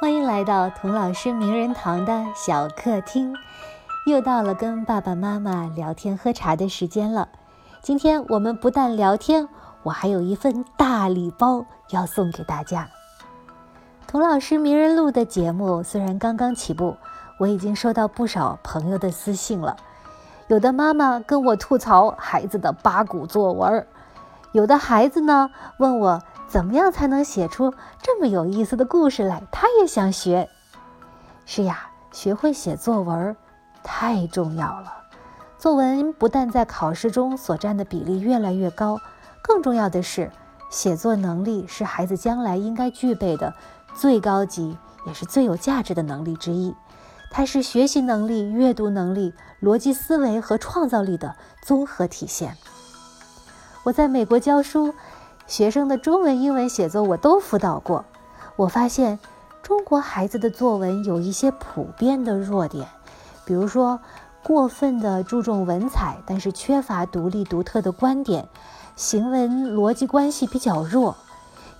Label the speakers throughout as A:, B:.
A: 欢迎来到童老师名人堂的小客厅，又到了跟爸爸妈妈聊天喝茶的时间了。今天我们不但聊天，我还有一份大礼包要送给大家。童老师名人录的节目虽然刚刚起步，我已经收到不少朋友的私信了。有的妈妈跟我吐槽孩子的八股作文，有的孩子呢问我。怎么样才能写出这么有意思的故事来？他也想学。是呀，学会写作文太重要了。作文不但在考试中所占的比例越来越高，更重要的是，写作能力是孩子将来应该具备的最高级也是最有价值的能力之一。它是学习能力、阅读能力、逻辑思维和创造力的综合体现。我在美国教书。学生的中文、英文写作我都辅导过，我发现中国孩子的作文有一些普遍的弱点，比如说过分的注重文采，但是缺乏独立独特的观点，行文逻辑关系比较弱。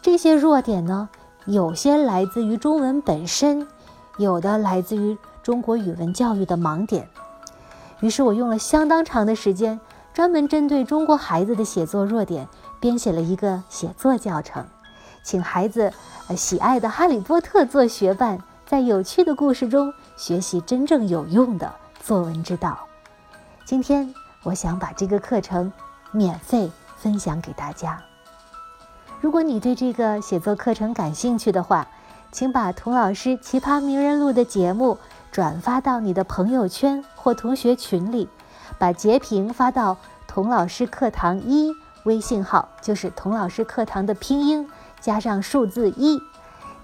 A: 这些弱点呢，有些来自于中文本身，有的来自于中国语文教育的盲点。于是我用了相当长的时间，专门针对中国孩子的写作弱点。编写了一个写作教程，请孩子喜爱的《哈利波特》做学伴，在有趣的故事中学习真正有用的作文之道。今天，我想把这个课程免费分享给大家。如果你对这个写作课程感兴趣的话，请把童老师《奇葩名人录》的节目转发到你的朋友圈或同学群里，把截屏发到童老师课堂一。微信号就是童老师课堂的拼音加上数字一，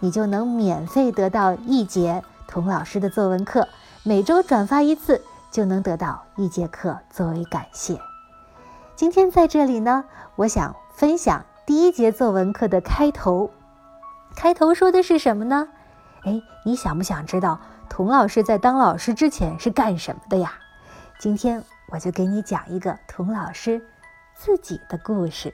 A: 你就能免费得到一节童老师的作文课。每周转发一次，就能得到一节课作为感谢。今天在这里呢，我想分享第一节作文课的开头。开头说的是什么呢？哎，你想不想知道童老师在当老师之前是干什么的呀？今天我就给你讲一个童老师。自己的故事。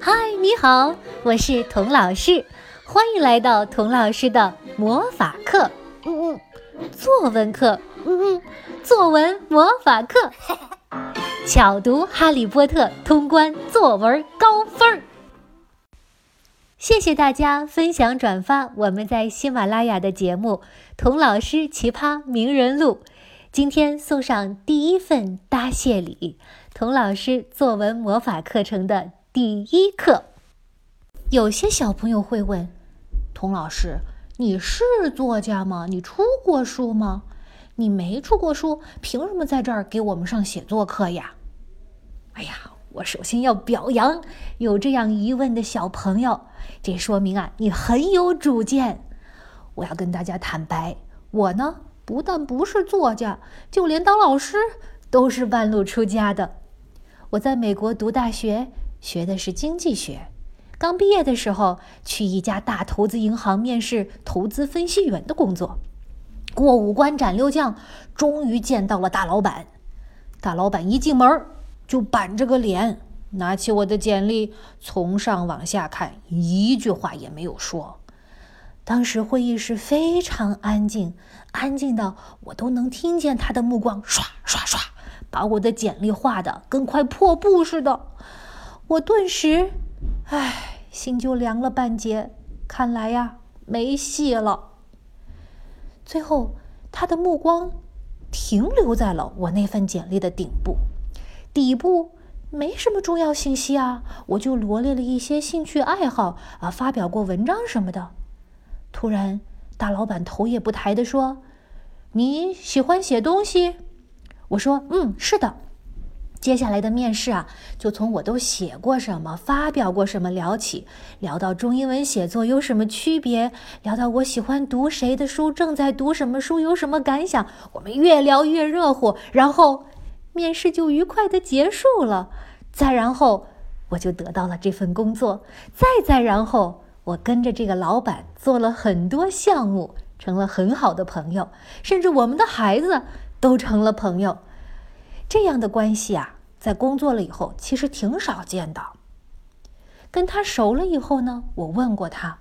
A: 嗨，你好，我是童老师，欢迎来到童老师的魔法课。嗯嗯，作文课。嗯嗯，作文魔法课。巧读《哈利波特》，通关作文高分儿。谢谢大家分享转发我们在喜马拉雅的节目《童老师奇葩名人录》。今天送上第一份答谢礼，童老师作文魔法课程的第一课。有些小朋友会问，童老师，你是作家吗？你出过书吗？你没出过书，凭什么在这儿给我们上写作课呀？哎呀，我首先要表扬有这样疑问的小朋友，这说明啊，你很有主见。我要跟大家坦白，我呢。不但不是作家，就连当老师都是半路出家的。我在美国读大学，学的是经济学。刚毕业的时候，去一家大投资银行面试投资分析员的工作。过五关斩六将，终于见到了大老板。大老板一进门就板着个脸，拿起我的简历，从上往下看，一句话也没有说。当时会议室非常安静，安静到我都能听见他的目光刷刷刷，把我的简历画的跟块破布似的。我顿时，唉，心就凉了半截。看来呀，没戏了。最后，他的目光停留在了我那份简历的顶部，底部没什么重要信息啊，我就罗列了一些兴趣爱好啊，发表过文章什么的。突然，大老板头也不抬地说：“你喜欢写东西？”我说：“嗯，是的。”接下来的面试啊，就从我都写过什么、发表过什么聊起，聊到中英文写作有什么区别，聊到我喜欢读谁的书、正在读什么书、有什么感想。我们越聊越热乎，然后面试就愉快的结束了。再然后，我就得到了这份工作。再再然后。我跟着这个老板做了很多项目，成了很好的朋友，甚至我们的孩子都成了朋友。这样的关系啊，在工作了以后其实挺少见的。跟他熟了以后呢，我问过他，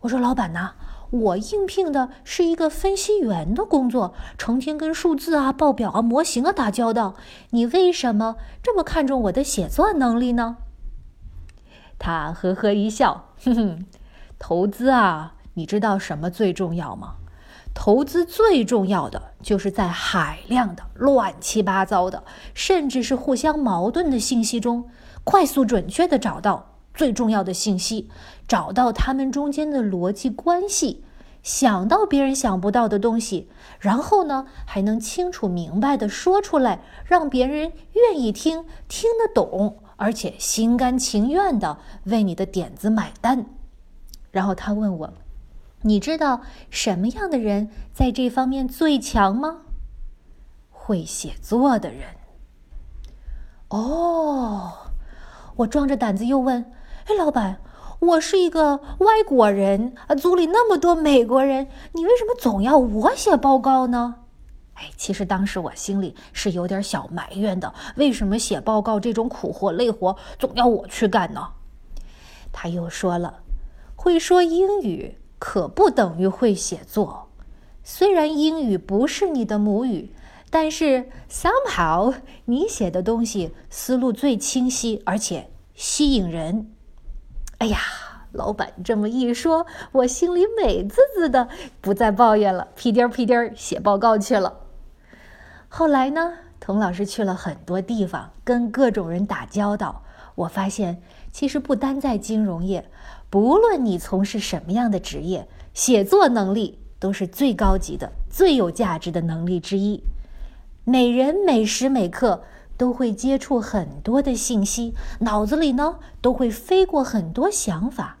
A: 我说：“老板呐，我应聘的是一个分析员的工作，成天跟数字啊、报表啊、模型啊打交道。你为什么这么看重我的写作能力呢？”他呵呵一笑，哼哼，投资啊，你知道什么最重要吗？投资最重要的就是在海量的乱七八糟的，甚至是互相矛盾的信息中，快速准确的找到最重要的信息，找到他们中间的逻辑关系，想到别人想不到的东西，然后呢，还能清楚明白的说出来，让别人愿意听，听得懂。而且心甘情愿的为你的点子买单，然后他问我：“你知道什么样的人在这方面最强吗？”会写作的人。哦，我壮着胆子又问：“哎，老板，我是一个外国人啊，组里那么多美国人，你为什么总要我写报告呢？”哎，其实当时我心里是有点小埋怨的，为什么写报告这种苦活累活总要我去干呢？他又说了，会说英语可不等于会写作，虽然英语不是你的母语，但是 somehow 你写的东西思路最清晰，而且吸引人。哎呀，老板这么一说，我心里美滋滋的，不再抱怨了，屁颠儿屁颠儿写报告去了。后来呢，童老师去了很多地方，跟各种人打交道。我发现，其实不单在金融业，不论你从事什么样的职业，写作能力都是最高级的、最有价值的能力之一。每人每时每刻都会接触很多的信息，脑子里呢都会飞过很多想法。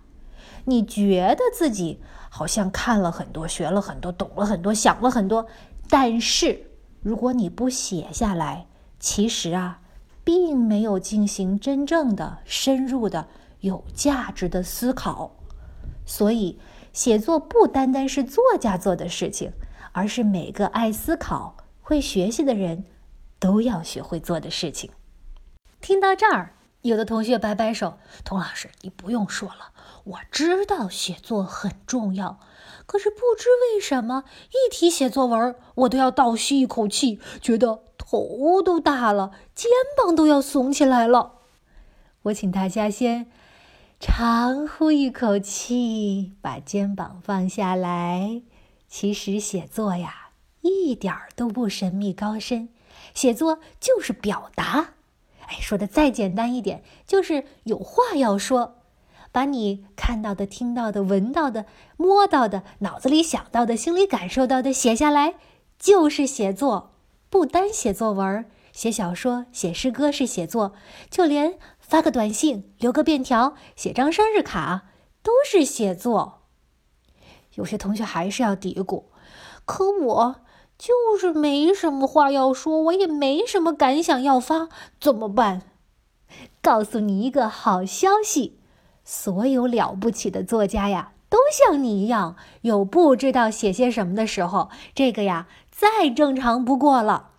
A: 你觉得自己好像看了很多、学了很多、懂了很多、想了很多，但是。如果你不写下来，其实啊，并没有进行真正的、深入的、有价值的思考。所以，写作不单单是作家做的事情，而是每个爱思考、会学习的人都要学会做的事情。听到这儿，有的同学摆摆手：“童老师，你不用说了，我知道写作很重要。”可是不知为什么，一提写作文，我都要倒吸一口气，觉得头都大了，肩膀都要耸起来了。我请大家先长呼一口气，把肩膀放下来。其实写作呀，一点儿都不神秘高深，写作就是表达。哎，说的再简单一点，就是有话要说。把你看到的、听到的、闻到的、摸到的、脑子里想到的、心里感受到的写下来，就是写作。不单写作文、写小说、写诗歌是写作，就连发个短信、留个便条、写张生日卡都是写作。有些同学还是要嘀咕：“可我就是没什么话要说，我也没什么感想要发，怎么办？”告诉你一个好消息。所有了不起的作家呀，都像你一样，有不知道写些什么的时候。这个呀，再正常不过了。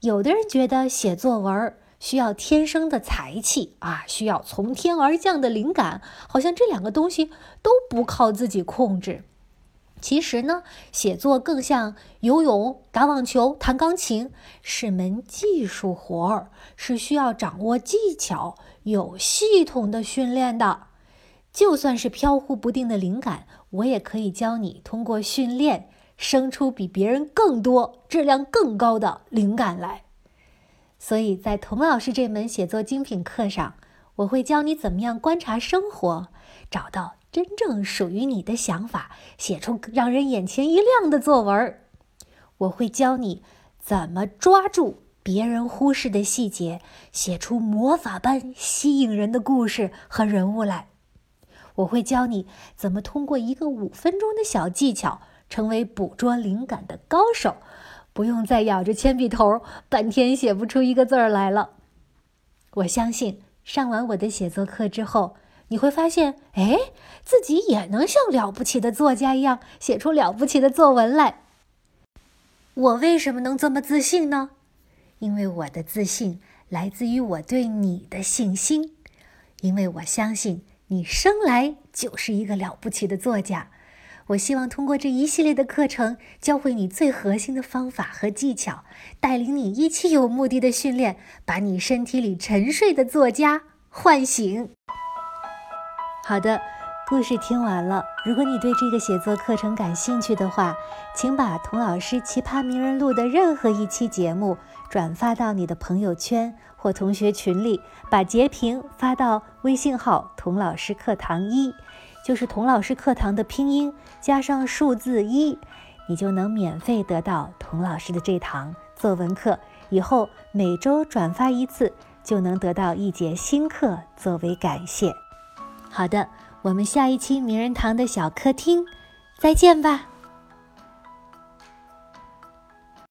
A: 有的人觉得写作文需要天生的才气啊，需要从天而降的灵感，好像这两个东西都不靠自己控制。其实呢，写作更像游泳、打网球、弹钢琴，是门技术活儿，是需要掌握技巧、有系统的训练的。就算是飘忽不定的灵感，我也可以教你通过训练生出比别人更多、质量更高的灵感来。所以在童老师这门写作精品课上，我会教你怎么样观察生活，找到。真正属于你的想法，写出让人眼前一亮的作文。我会教你怎么抓住别人忽视的细节，写出魔法般吸引人的故事和人物来。我会教你怎么通过一个五分钟的小技巧，成为捕捉灵感的高手，不用再咬着铅笔头半天写不出一个字儿来了。我相信上完我的写作课之后。你会发现，哎，自己也能像了不起的作家一样写出了不起的作文来。我为什么能这么自信呢？因为我的自信来自于我对你的信心，因为我相信你生来就是一个了不起的作家。我希望通过这一系列的课程，教会你最核心的方法和技巧，带领你一起有目的的训练，把你身体里沉睡的作家唤醒。好的，故事听完了。如果你对这个写作课程感兴趣的话，请把童老师《奇葩名人录》的任何一期节目转发到你的朋友圈或同学群里，把截屏发到微信号“童老师课堂一”。就是童老师课堂的拼音加上数字一，你就能免费得到童老师的这堂作文课。以后每周转发一次，就能得到一节新课作为感谢。好的，我们下一期名人堂的小客厅再见吧。